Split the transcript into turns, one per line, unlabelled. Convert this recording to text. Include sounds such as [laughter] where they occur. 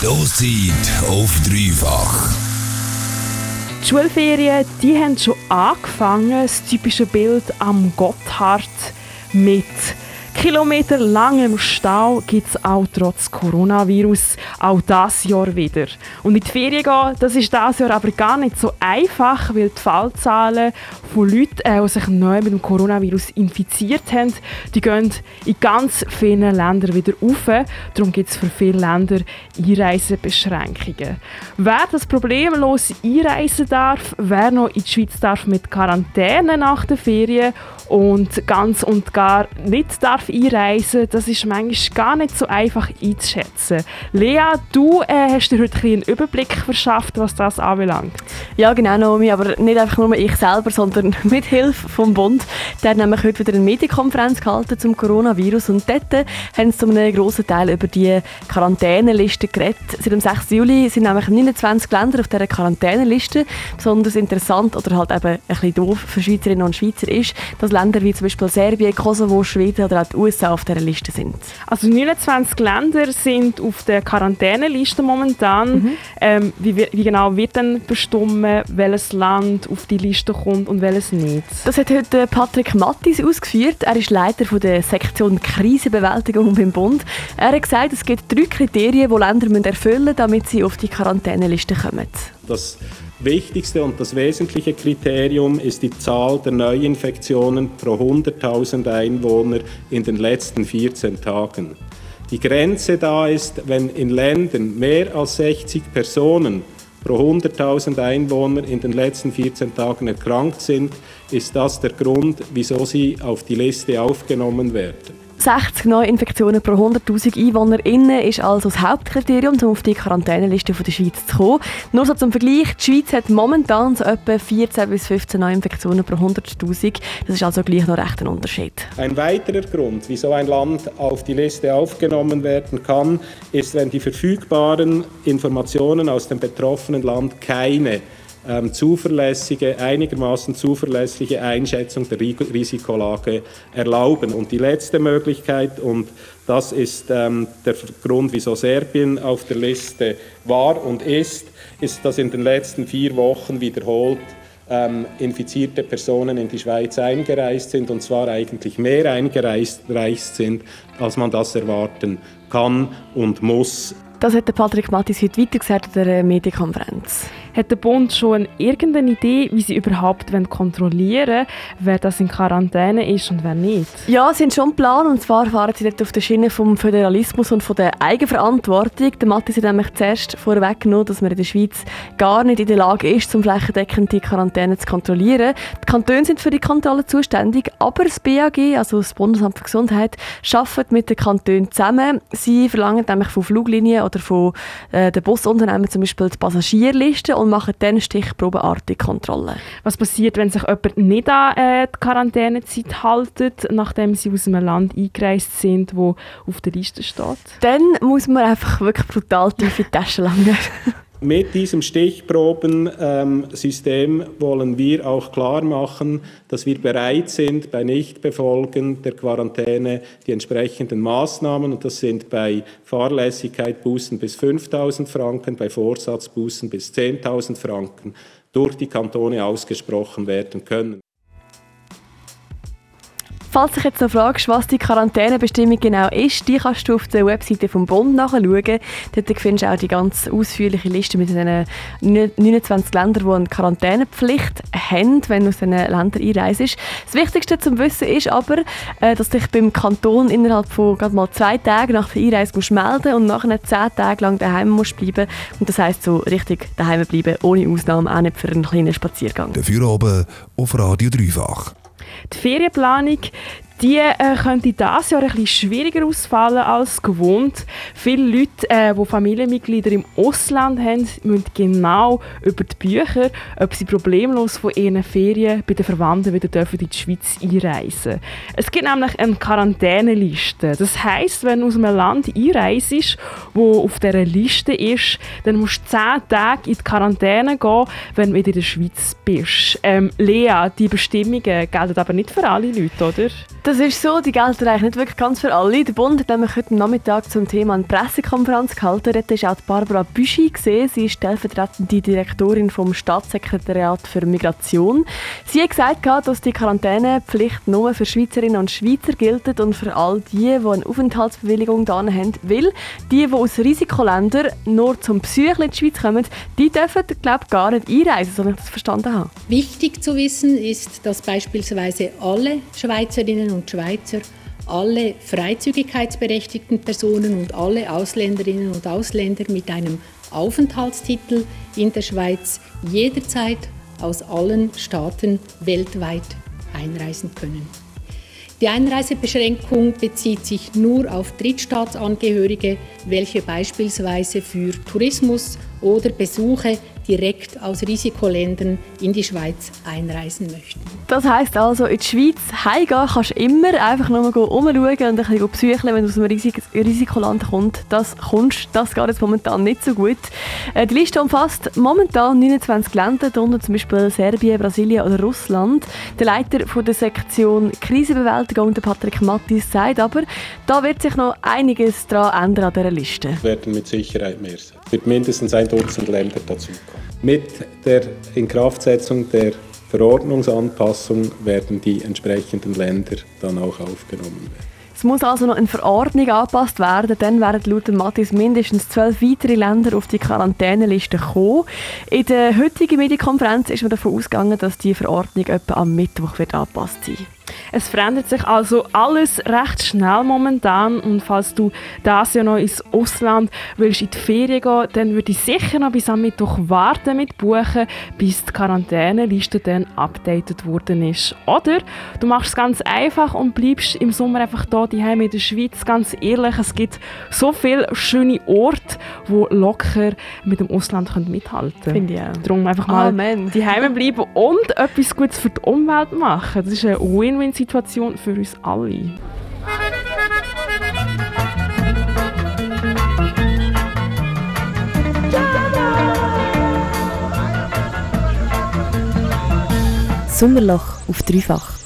Stoßzeit auf dreifach.
Die Schulferien die haben schon angefangen. Das typische Bild am Gotthard mit kilometerlangem Stau gibt es auch trotz Coronavirus auch das Jahr wieder. Und in die Ferien gehen, das ist das Jahr aber gar nicht so einfach, weil die Fallzahlen von Leuten, äh, die sich neu mit dem Coronavirus infiziert haben, die gehen in ganz vielen Ländern wieder auf. Darum gibt es für viele Länder Einreisebeschränkungen. Wer das problemlos einreisen darf, wer noch in die Schweiz darf mit Quarantäne nach den Ferien und ganz und gar nicht darf einreisen, das ist manchmal gar nicht so einfach einzuschätzen. Lea, du äh, hast dir heute einen Überblick verschafft, was das anbelangt.
Ja, genau, Naomi, aber nicht einfach nur ich selber, sondern [laughs] mit Hilfe vom Bund. Der hat nämlich heute wieder eine Medienkonferenz gehalten zum Coronavirus und dort haben sie zu einem grossen Teil über die Quarantäneliste geredet. Seit dem 6. Juli sind nämlich 29 Länder auf dieser Quarantäneliste. Besonders interessant oder halt eben ein bisschen doof für Schweizerinnen und Schweizer ist, dass Länder wie zum Beispiel Serbien, Kosovo, Schweden oder auch die USA auf dieser Liste sind.
Also 29 Länder sind auf der Quarantäneliste momentan. Mhm. Ähm, wie, wie, genau wird dann bestimmen, welches Land auf die Liste kommt und welches nicht?
Das hat heute Patrick Mattis ausgeführt. Er ist Leiter von der Sektion Krisenbewältigung beim Bund. Er hat gesagt, es gibt drei Kriterien, die Länder erfüllen müssen, damit sie auf die Quarantäneliste kommen.
Das wichtigste und das wesentliche Kriterium ist die Zahl der Neuinfektionen pro 100.000 Einwohner in den letzten 14 Tagen. Die Grenze da ist, wenn in Ländern mehr als 60 Personen pro 100.000 Einwohner in den letzten 14 Tagen erkrankt sind, ist das der Grund, wieso sie auf die Liste aufgenommen werden.
60 Neuinfektionen pro 100.000 EinwohnerInnen ist also das Hauptkriterium, um auf die Quarantäneliste der Schweiz zu kommen. Nur so zum Vergleich, die Schweiz hat momentan so etwa 14 bis 15 Neuinfektionen pro 100.000. Das ist also gleich noch recht ein Unterschied.
Ein weiterer Grund, wieso ein Land auf die Liste aufgenommen werden kann, ist, wenn die verfügbaren Informationen aus dem betroffenen Land keine ähm, zuverlässige, einigermaßen zuverlässige Einschätzung der Risikolage erlauben. Und die letzte Möglichkeit, und das ist ähm, der Grund, wieso Serbien auf der Liste war und ist, ist, dass in den letzten vier Wochen wiederholt ähm, infizierte Personen in die Schweiz eingereist sind und zwar eigentlich mehr eingereist sind, als man das erwarten kann und muss.
Das hat Patrick Mattis heute weitergesagt in der Medienkonferenz.
Hat der Bund schon irgendeine Idee, wie sie überhaupt kontrollieren wollen, wer das in Quarantäne ist und wer nicht?
Ja, sie haben schon einen Plan. Und zwar fahren sie dort auf der Schiene vom Föderalismus und von der Eigenverantwortung. Der Mattis hat nämlich zuerst vorweggenommen, dass man in der Schweiz gar nicht in der Lage ist, um flächendeckend die Quarantäne zu kontrollieren. Die Kantone sind für die Kontrolle zuständig, aber das BAG, also das Bundesamt für Gesundheit, arbeitet mit den Kantonen zusammen. Sie verlangen nämlich von Fluglinien oder von äh, den Busunternehmen zum Beispiel die Passagierliste und machen dann stichprobenartige Kontrollen.
Was passiert, wenn sich jemand nicht an äh, die Quarantänezeit hält, nachdem sie aus einem Land eingereist sind, wo auf der Liste steht?
Dann muss man einfach wirklich brutal tief in die Tasche langen. [laughs]
Mit diesem Stichprobensystem wollen wir auch klar machen, dass wir bereit sind, bei Nichtbefolgen der Quarantäne die entsprechenden Maßnahmen, und das sind bei Fahrlässigkeit Bußen bis 5.000 Franken, bei Vorsatzbußen bis 10.000 Franken, durch die Kantone ausgesprochen werden können.
Falls dich jetzt noch fragst, was die Quarantänebestimmung genau ist, die kannst du auf der Webseite vom Bund nachschauen. Dort findest du auch die ganz ausführliche Liste mit den 29 Ländern, die eine Quarantänepflicht haben, wenn du aus diesen Ländern einreist. Das Wichtigste zum Wissen ist aber, äh, dass dich beim Kanton innerhalb von gerade mal zwei Tagen nach der Einreise musst melden und nachher zehn Tage lang daheim musst bleiben. Und das heisst so richtig daheim bleiben, ohne Ausnahme, auch nicht für einen kleinen Spaziergang.
Dafür oben auf Radio Dreifach.
Die Ferienplanung die äh, könnte dieses Jahr ein bisschen schwieriger ausfallen als gewohnt. Viele Leute, äh, die Familienmitglieder im Ausland haben, müssen genau über die Bücher, ob sie problemlos von ihren Ferien bei den Verwandten wieder dürfen in die Schweiz einreisen Es gibt nämlich eine Quarantäneliste. Das heisst, wenn du aus einem Land einreist, wo auf dieser Liste ist, dann musst du 10 Tage in die Quarantäne gehen, wenn du wieder in der Schweiz bist. Ähm, Lea, die Bestimmungen gelten aber nicht für alle Leute, oder?
Das ist so, die gelten eigentlich nicht wirklich ganz für alle. Der Bund hat nämlich heute Nachmittag zum Thema eine Pressekonferenz gehalten. Dort ist auch Barbara Büschi gesehen. Sie ist stellvertretende Direktorin vom Staatssekretariat für Migration. Sie hat gesagt, dass die Quarantänepflicht nur für Schweizerinnen und Schweizer gilt und für all die, die eine Aufenthaltsbewilligung da haben. Weil die, die aus Risikoländern nur zum Psyche in die Schweiz kommen, die dürfen, glaube ich, gar nicht einreisen, so ich das verstanden habe.
Wichtig zu wissen ist, dass beispielsweise alle Schweizerinnen Schweizerinnen und Schweizer, alle freizügigkeitsberechtigten Personen und alle Ausländerinnen und Ausländer mit einem Aufenthaltstitel in der Schweiz jederzeit aus allen Staaten weltweit einreisen können. Die Einreisebeschränkung bezieht sich nur auf Drittstaatsangehörige, welche beispielsweise für Tourismus oder Besuche direkt aus Risikoländern in die Schweiz einreisen möchten.
Das heisst also, in die Schweiz heimgehen kannst du immer einfach nur umschauen und ein bisschen besuchen, wenn du aus einem Risik Risikoland kommst. Das kommst, das geht jetzt momentan nicht so gut. Äh, die Liste umfasst momentan 29 Länder, darunter zum Beispiel Serbien, Brasilien oder Russland. Der Leiter von der Sektion Krisenbewältigung, der Patrick Mattis, sagt aber, da wird sich noch einiges daran ändern an dieser Liste.
Es werden mit Sicherheit mehr sein. Es wird mindestens ein Dutzend Länder dazukommen. Mit der Inkraftsetzung der Verordnungsanpassung werden die entsprechenden Länder dann auch aufgenommen werden.
Es muss also noch eine Verordnung angepasst werden, dann werden laut Matthias mindestens zwölf weitere Länder auf die Quarantäneliste kommen. In der heutigen Medienkonferenz ist man davon ausgegangen, dass die Verordnung etwa am Mittwoch wird angepasst sein wird.
Es verändert sich also alles recht schnell momentan und falls du das ja noch ins Ausland willst in die Ferien gehen, dann würde ich sicher noch bis am Mittwoch warten mit Buchen, bis die Quarantäneliste dann updated worden ist. Oder du machst es ganz einfach und bleibst im Sommer einfach da daheim in der Schweiz. Ganz ehrlich, es gibt so viele schöne Orte, wo locker mit dem Ausland mithalten können.
Finde ich auch.
Darum einfach mal daheim bleiben und etwas Gutes für die Umwelt machen. Das ist ein Win-Win Win-Situation für uns alle.
Sommerloch auf dreifach.